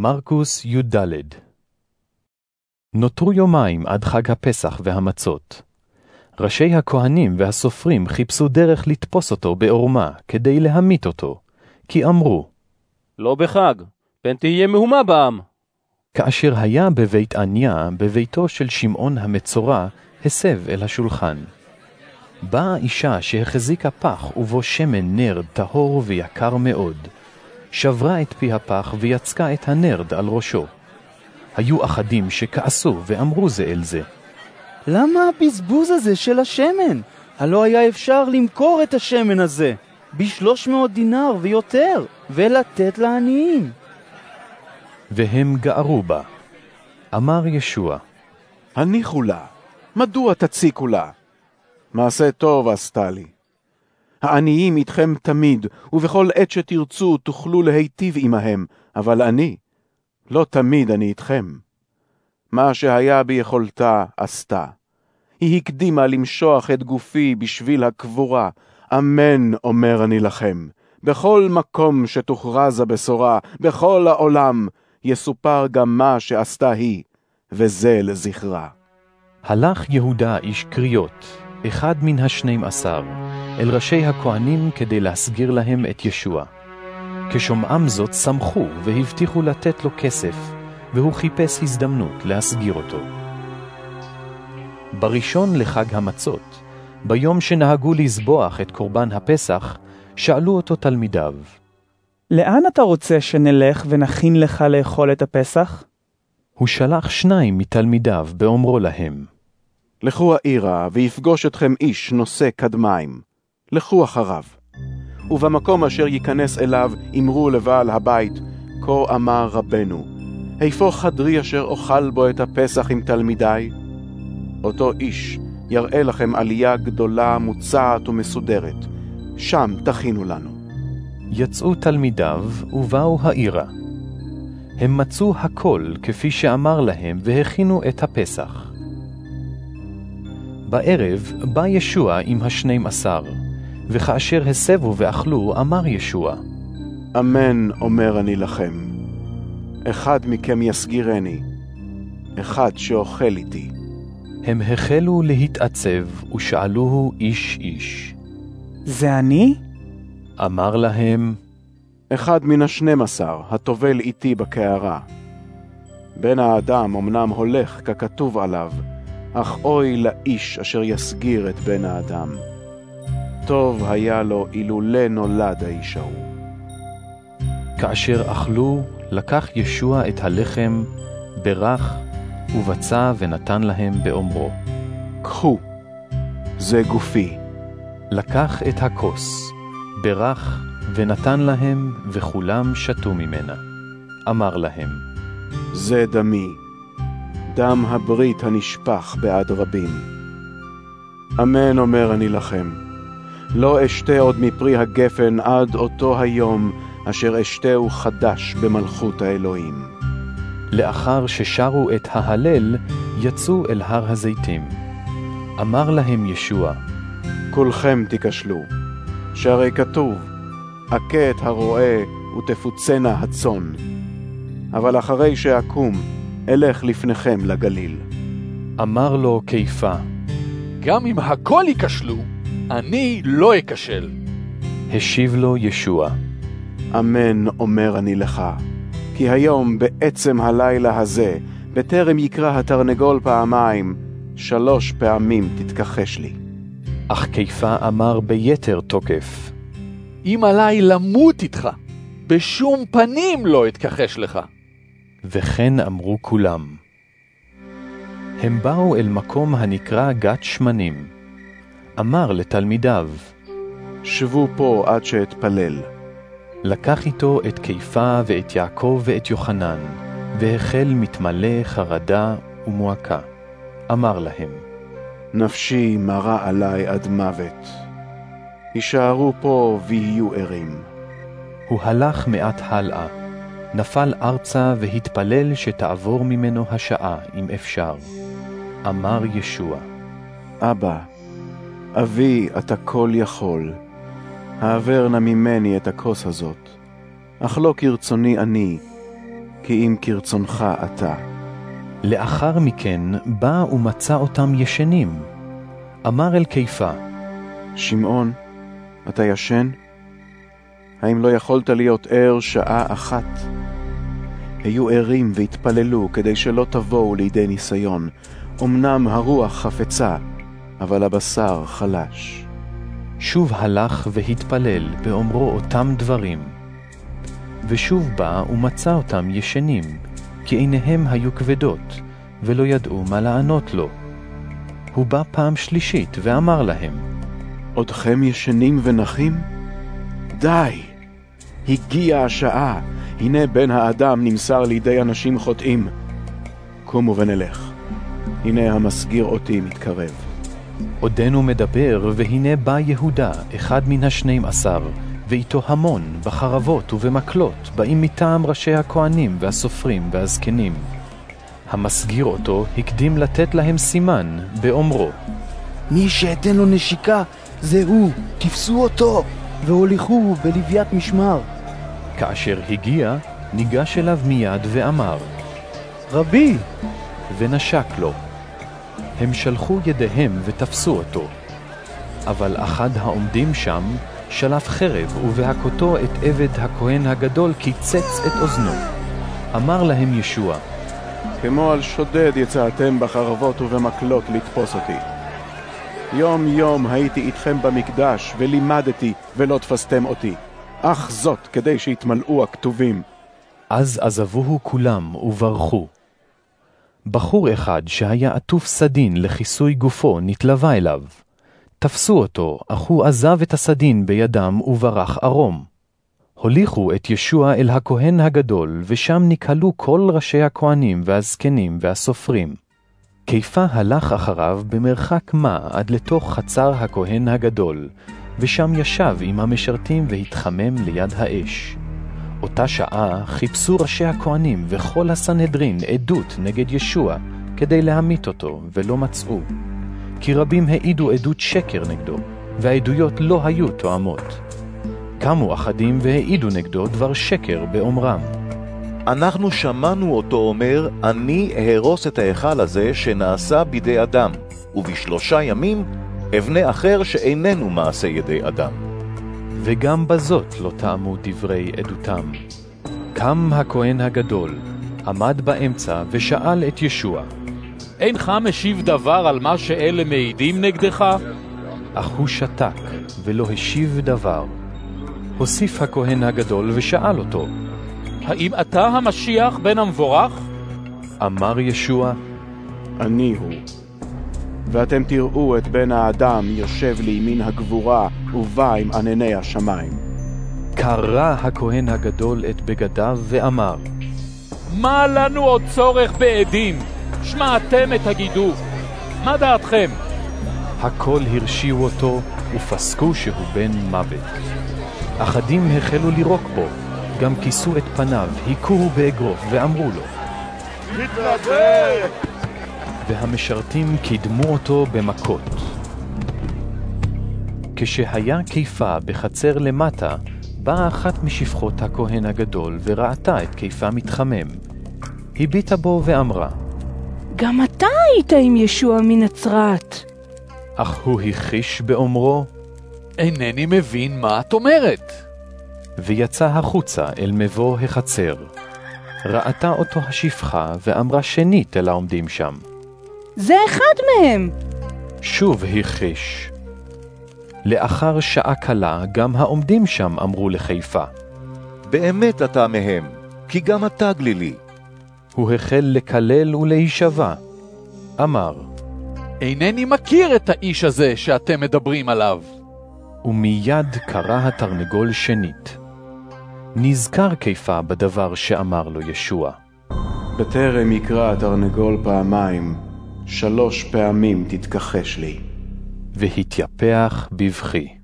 מרקוס י"ד נותרו יומיים עד חג הפסח והמצות. ראשי הכהנים והסופרים חיפשו דרך לתפוס אותו בעורמה, כדי להמית אותו, כי אמרו, לא בחג, פן תהיה מהומה בעם. כאשר היה בבית עניה, בביתו של שמעון המצורע, הסב אל השולחן. באה אישה שהחזיקה פח ובו שמן נרד טהור ויקר מאוד, שברה את פי הפח ויצקה את הנרד על ראשו. היו אחדים שכעסו ואמרו זה אל זה. למה הבזבוז הזה של השמן? הלא היה אפשר למכור את השמן הזה בשלוש מאות דינר ויותר, ולתת לעניים. והם גערו בה. אמר ישוע, הניחו לה, מדוע תציקו לה? מעשה טוב עשתה לי. העניים איתכם תמיד, ובכל עת שתרצו תוכלו להיטיב עמהם, אבל אני, לא תמיד אני איתכם. מה שהיה ביכולתה עשתה. היא הקדימה למשוח את גופי בשביל הקבורה. אמן, אומר אני לכם. בכל מקום שתוכרז הבשורה, בכל העולם, יסופר גם מה שעשתה היא, וזה לזכרה. הלך יהודה איש קריות, אחד מן השנים עשר, אל ראשי הכהנים כדי להסגיר להם את ישוע. כשומעם זאת שמחו והבטיחו לתת לו כסף, והוא חיפש הזדמנות להסגיר אותו. בראשון לחג המצות, ביום שנהגו לזבוח את קורבן הפסח, שאלו אותו תלמידיו, לאן אתה רוצה שנלך ונכין לך לאכול את הפסח? הוא שלח שניים מתלמידיו באומרו להם, לכו העירה, ויפגוש אתכם איש נושא קדמיים. לכו אחריו. ובמקום אשר ייכנס אליו, אמרו לבעל הבית, כה אמר רבנו, איפה חדרי אשר אוכל בו את הפסח עם תלמידיי? אותו איש יראה לכם עלייה גדולה, מוצעת ומסודרת. שם תכינו לנו. יצאו תלמידיו ובאו העירה. הם מצאו הכל כפי שאמר להם והכינו את הפסח. בערב בא ישוע עם השנים עשר, וכאשר הסבו ואכלו, אמר ישוע, אמן אומר אני לכם, אחד מכם יסגירני, אחד שאוכל איתי. הם החלו להתעצב ושאלוהו איש איש. זה אני? אמר להם, אחד מן השנים עשר, הטובל איתי בקערה. בן האדם אמנם הולך ככתוב עליו, אך אוי לאיש אשר יסגיר את בן האדם. טוב היה לו אילולא נולד האיש ההוא. כאשר אכלו, לקח ישוע את הלחם, ברך, ובצע ונתן להם באומרו. קחו, זה גופי. לקח את הכוס, ברך, ונתן להם, וכולם שתו ממנה. אמר להם, זה דמי, דם הברית הנשפך בעד רבים. אמן אומר אני לכם, לא אשתה עוד מפרי הגפן עד אותו היום אשר אשתהו חדש במלכות האלוהים. לאחר ששרו את ההלל, יצאו אל הר הזיתים. אמר להם ישוע, כולכם תיכשלו, שהרי כתוב, אכה את הרועה ותפוצנה הצאן. אבל אחרי שאקום, אלך לפניכם לגליל. אמר לו קיפה, גם אם הכל ייכשלו, אני לא אכשל. השיב לו ישוע, אמן אומר אני לך, כי היום בעצם הלילה הזה, בטרם יקרא התרנגול פעמיים, שלוש פעמים תתכחש לי. אך קיפה אמר ביתר תוקף, אם עלי למות איתך, בשום פנים לא אתכחש לך. וכן אמרו כולם. הם באו אל מקום הנקרא גת שמנים. אמר לתלמידיו, שבו פה עד שאתפלל. לקח איתו את קיפה ואת יעקב ואת יוחנן, והחל מתמלא חרדה ומועקה. אמר להם, נפשי מרה עלי עד מוות. הישארו פה ויהיו ערים. הוא הלך מעט הלאה, נפל ארצה והתפלל שתעבור ממנו השעה, אם אפשר. אמר ישוע, אבא, אבי, אתה כל יכול. העבר נא ממני את הכוס הזאת, אך לא כרצוני אני, כי אם כרצונך אתה. לאחר מכן בא ומצא אותם ישנים. אמר אל קיפה, שמעון, אתה ישן? האם לא יכולת להיות ער שעה אחת? היו ערים והתפללו כדי שלא תבואו לידי ניסיון. אמנם הרוח חפצה, אבל הבשר חלש. שוב הלך והתפלל באומרו אותם דברים. ושוב בא ומצא אותם ישנים, כי עיניהם היו כבדות, ולא ידעו מה לענות לו. הוא בא פעם שלישית ואמר להם, עודכם ישנים ונחים? די! הגיעה השעה, הנה בן האדם נמסר לידי אנשים חוטאים. קומו ונלך, הנה המסגיר אותי מתקרב. עודנו מדבר, והנה בא יהודה, אחד מן השנים עשר, ואיתו המון, בחרבות ובמקלות, באים מטעם ראשי הכהנים והסופרים והזקנים. המסגיר אותו הקדים לתת להם סימן, באומרו, מי שאתן לו נשיקה, זה הוא, תפסו אותו, והוליכוהו בלוויית משמר. כאשר הגיע, ניגש אליו מיד ואמר, רבי, ונשק לו. הם שלחו ידיהם ותפסו אותו. אבל אחד העומדים שם שלף חרב, ובהכותו את עבד הכהן הגדול קיצץ את אוזנו. אמר להם ישוע, כמו על שודד יצאתם בחרבות ובמקלות לתפוס אותי. יום יום הייתי איתכם במקדש, ולימדתי, ולא תפסתם אותי. אך זאת כדי שיתמלאו הכתובים. אז עזבוהו כולם וברחו. בחור אחד שהיה עטוף סדין לכיסוי גופו נתלווה אליו. תפסו אותו, אך הוא עזב את הסדין בידם וברח ערום. הוליכו את ישוע אל הכהן הגדול, ושם נקהלו כל ראשי הכהנים והזקנים והסופרים. קיפה הלך אחריו במרחק מה עד לתוך חצר הכהן הגדול, ושם ישב עם המשרתים והתחמם ליד האש. אותה שעה חיפשו ראשי הכהנים וכל הסנהדרין עדות נגד ישוע, כדי להמית אותו, ולא מצאו. כי רבים העידו עדות שקר נגדו, והעדויות לא היו תואמות. קמו אחדים והעידו נגדו דבר שקר באומרם. אנחנו שמענו אותו אומר, אני אהרוס את ההיכל הזה שנעשה בידי אדם, ובשלושה ימים אבנה אחר שאיננו מעשה ידי אדם. וגם בזאת לא טעמו דברי עדותם. קם הכהן הגדול, עמד באמצע ושאל את ישוע, אינך משיב דבר על מה שאלה מעידים נגדך? אך הוא שתק ולא השיב דבר. הוסיף הכהן הגדול ושאל אותו, האם אתה המשיח בן המבורך? אמר ישוע, אני הוא. ואתם תראו את בן האדם יושב לימין הגבורה ובא עם ענני השמיים. קרע הכהן הגדול את בגדיו ואמר, מה לנו עוד צורך בעדים? שמעתם את הגידוף. מה דעתכם? הכל הרשיעו אותו ופסקו שהוא בן מוות. אחדים החלו לירוק בו, גם כיסו את פניו, הכוהו באגרוף ואמרו לו, מתנדב! והמשרתים קידמו אותו במכות. כשהיה קיפה בחצר למטה, באה אחת משפחות הכהן הגדול וראתה את קיפה מתחמם. הביטה בו ואמרה, גם אתה היית עם ישוע מנצרת. אך הוא הכחיש באומרו, אינני מבין מה את אומרת. ויצא החוצה אל מבוא החצר. ראתה אותו השפחה ואמרה שנית אל העומדים שם. זה אחד מהם. שוב הכחיש. לאחר שעה קלה גם העומדים שם אמרו לחיפה. באמת אתה מהם, כי גם אתה גלילי. הוא החל לקלל ולהישבע. אמר, אינני מכיר את האיש הזה שאתם מדברים עליו. ומיד קרא התרנגול שנית. נזכר קיפה בדבר שאמר לו ישוע. בטרם יקרא התרנגול פעמיים, שלוש פעמים תתכחש לי. והתייפח בבכי.